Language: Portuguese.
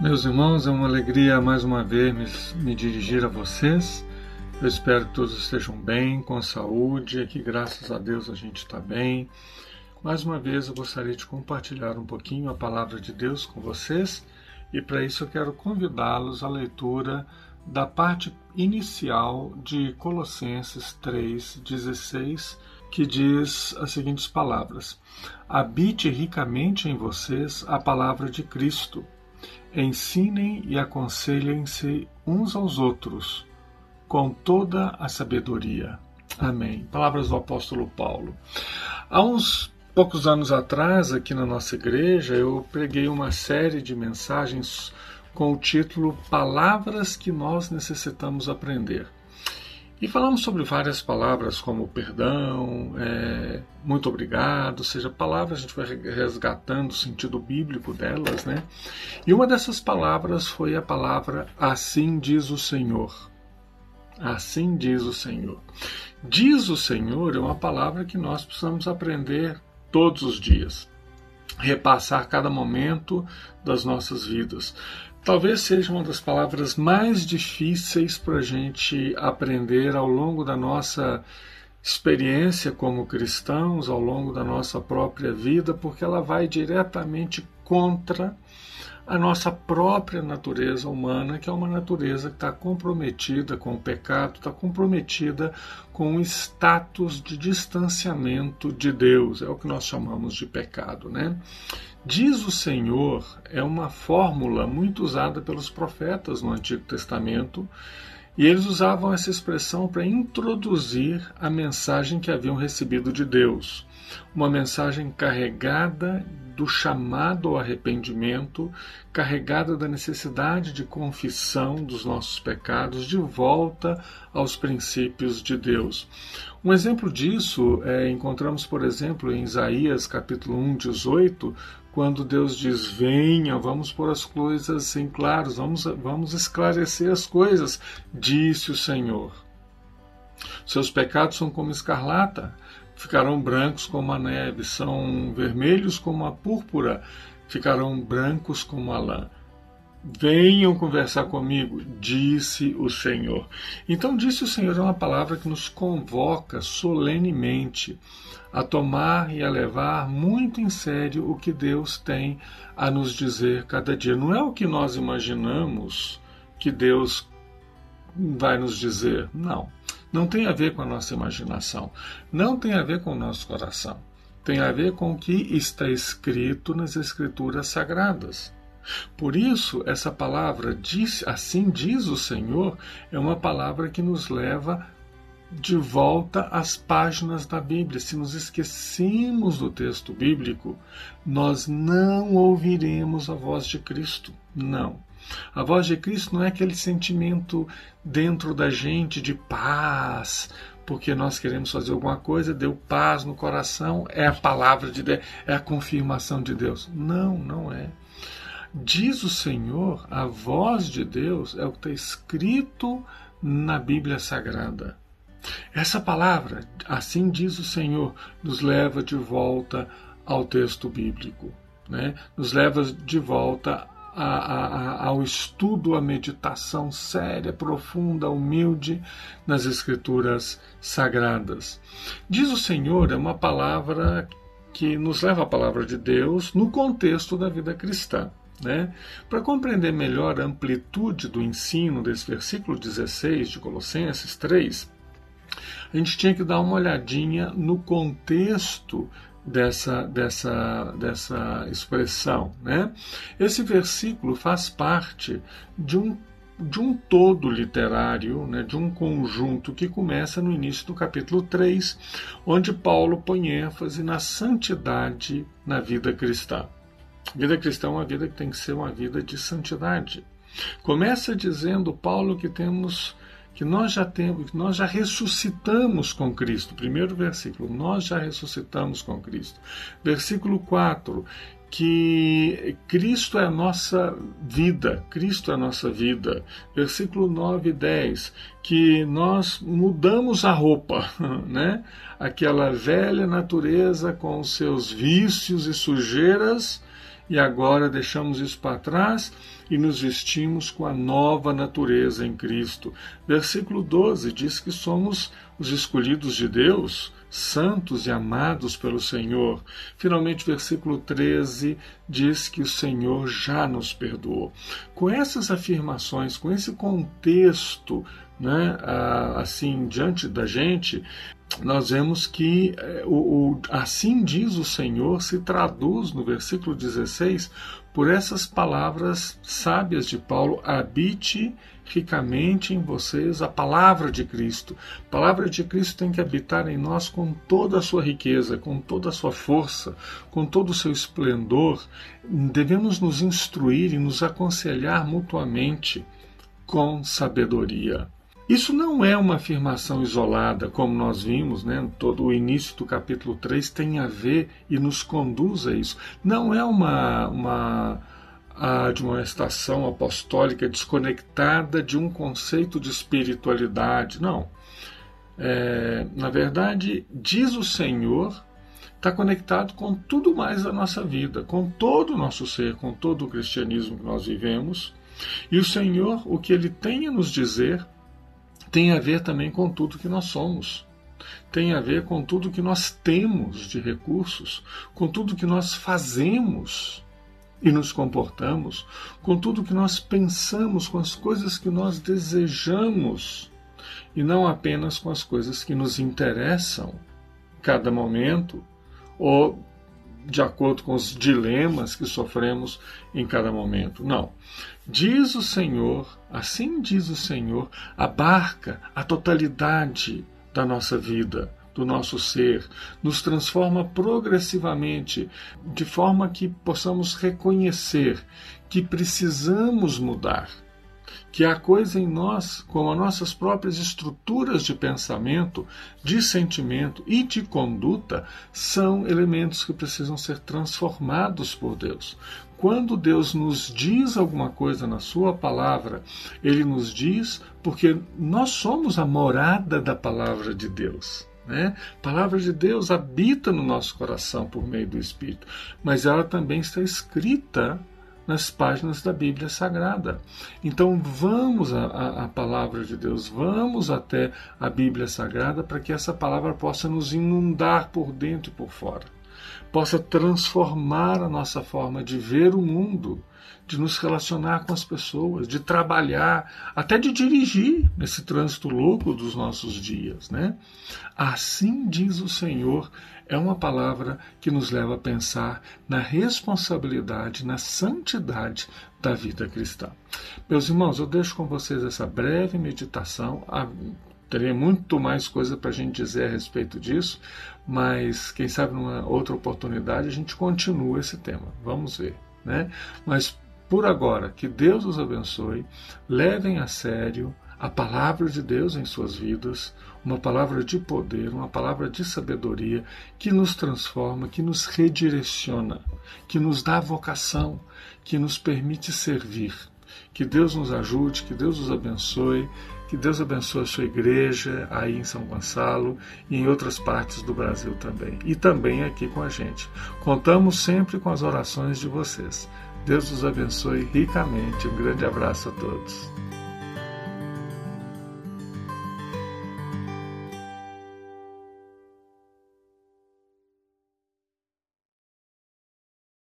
Meus irmãos, é uma alegria mais uma vez me, me, dirigir a vocês. Eu espero que todos estejam bem, com saúde, que graças a Deus a gente está bem. Mais uma vez eu gostaria de compartilhar um pouquinho a palavra de Deus com vocês e para isso eu quero convidá-los à leitura da parte inicial de Colossenses 3,16, que diz as seguintes palavras: Habite ricamente em vocês a palavra de Cristo Ensinem e aconselhem-se uns aos outros, com toda a sabedoria. Amém. Palavras do apóstolo Paulo. Há uns poucos anos atrás, aqui na nossa igreja, eu preguei uma série de mensagens com o título Palavras que nós necessitamos aprender. E falamos sobre várias palavras como perdão, é, muito obrigado, seja, palavras a gente vai resgatando o sentido bíblico delas, né? E uma dessas palavras foi a palavra assim diz o Senhor. Assim diz o Senhor. Diz o Senhor é uma palavra que nós precisamos aprender todos os dias, repassar cada momento das nossas vidas talvez seja uma das palavras mais difíceis para a gente aprender ao longo da nossa experiência como cristãos, ao longo da nossa própria vida, porque ela vai diretamente contra a nossa própria natureza humana, que é uma natureza que está comprometida com o pecado, está comprometida com um status de distanciamento de Deus, é o que nós chamamos de pecado, né? Diz o Senhor é uma fórmula muito usada pelos profetas no Antigo Testamento, e eles usavam essa expressão para introduzir a mensagem que haviam recebido de Deus. Uma mensagem carregada do chamado ao arrependimento, carregada da necessidade de confissão dos nossos pecados, de volta aos princípios de Deus. Um exemplo disso é, encontramos, por exemplo, em Isaías capítulo 1, 18, quando Deus diz: Venha, vamos pôr as coisas em claros, vamos, vamos esclarecer as coisas, disse o Senhor. Seus pecados são como escarlata, ficarão brancos como a neve, são vermelhos como a púrpura, ficarão brancos como a lã. Venham conversar comigo, disse o Senhor. Então, disse o Senhor é uma palavra que nos convoca solenemente a tomar e a levar muito em sério o que Deus tem a nos dizer cada dia. Não é o que nós imaginamos que Deus vai nos dizer. Não. Não tem a ver com a nossa imaginação. Não tem a ver com o nosso coração. Tem a ver com o que está escrito nas Escrituras Sagradas. Por isso, essa palavra, diz, assim diz o Senhor, é uma palavra que nos leva de volta às páginas da Bíblia. Se nos esquecemos do texto bíblico, nós não ouviremos a voz de Cristo. Não. A voz de Cristo não é aquele sentimento dentro da gente de paz, porque nós queremos fazer alguma coisa, deu paz no coração, é a palavra de Deus, é a confirmação de Deus. Não, não é. Diz o Senhor, a voz de Deus é o que está escrito na Bíblia Sagrada. Essa palavra, assim diz o Senhor, nos leva de volta ao texto bíblico, né? nos leva de volta a, a, ao estudo, à meditação séria, profunda, humilde nas Escrituras sagradas. Diz o Senhor, é uma palavra que nos leva à palavra de Deus no contexto da vida cristã. Né? Para compreender melhor a amplitude do ensino desse versículo 16 de Colossenses 3, a gente tinha que dar uma olhadinha no contexto dessa, dessa, dessa expressão. Né? Esse versículo faz parte de um, de um todo literário, né? de um conjunto que começa no início do capítulo 3, onde Paulo põe ênfase na santidade na vida cristã. Vida cristã é uma vida que tem que ser uma vida de santidade. Começa dizendo Paulo que temos que nós já temos, nós já ressuscitamos com Cristo. Primeiro versículo, nós já ressuscitamos com Cristo. Versículo 4, que Cristo é a nossa vida, Cristo é a nossa vida. Versículo 9 e 10, que nós mudamos a roupa, né? Aquela velha natureza com seus vícios e sujeiras e agora deixamos isso para trás e nos vestimos com a nova natureza em Cristo. Versículo 12 diz que somos os escolhidos de Deus, santos e amados pelo Senhor. Finalmente, versículo 13 diz que o Senhor já nos perdoou. Com essas afirmações, com esse contexto, né, assim, diante da gente, nós vemos que eh, o, o, assim diz o Senhor se traduz no versículo 16 por essas palavras sábias de Paulo: habite ricamente em vocês a palavra de Cristo. A palavra de Cristo tem que habitar em nós com toda a sua riqueza, com toda a sua força, com todo o seu esplendor. Devemos nos instruir e nos aconselhar mutuamente com sabedoria. Isso não é uma afirmação isolada, como nós vimos, né? todo o início do capítulo 3 tem a ver e nos conduz a isso. Não é uma, uma admoestação apostólica desconectada de um conceito de espiritualidade, não. É, na verdade, diz o Senhor, está conectado com tudo mais da nossa vida, com todo o nosso ser, com todo o cristianismo que nós vivemos. E o Senhor, o que ele tem a nos dizer, tem a ver também com tudo que nós somos. Tem a ver com tudo que nós temos de recursos, com tudo que nós fazemos e nos comportamos, com tudo que nós pensamos, com as coisas que nós desejamos, e não apenas com as coisas que nos interessam cada momento ou de acordo com os dilemas que sofremos em cada momento. Não. Diz o Senhor, assim diz o Senhor, abarca a totalidade da nossa vida, do nosso ser, nos transforma progressivamente, de forma que possamos reconhecer que precisamos mudar que há coisa em nós, como as nossas próprias estruturas de pensamento, de sentimento e de conduta, são elementos que precisam ser transformados por Deus. Quando Deus nos diz alguma coisa na Sua palavra, Ele nos diz porque nós somos a morada da palavra de Deus. Né? A palavra de Deus habita no nosso coração por meio do Espírito, mas ela também está escrita nas páginas da Bíblia Sagrada. Então vamos à, palavra de Deus, vamos até a Bíblia Sagrada para que essa palavra possa nos inundar por dentro e por fora, possa transformar a nossa forma de ver o mundo, de nos relacionar com as pessoas, de trabalhar, até de dirigir nesse trânsito louco dos nossos dias, né? Assim diz o Senhor é uma palavra que nos leva a pensar na responsabilidade, na santidade da vida cristã. Meus irmãos, eu deixo com vocês essa breve meditação. Teria muito mais coisa para a gente dizer a respeito disso, mas quem sabe numa outra oportunidade a gente continua esse tema. Vamos ver. Né? Mas por agora, que Deus os abençoe, levem a sério a palavra de Deus em suas vidas, uma palavra de poder, uma palavra de sabedoria que nos transforma, que nos redireciona, que nos dá vocação, que nos permite servir. Que Deus nos ajude, que Deus os abençoe, que Deus abençoe a sua igreja aí em São Gonçalo e em outras partes do Brasil também. E também aqui com a gente. Contamos sempre com as orações de vocês. Deus os abençoe ricamente. Um grande abraço a todos.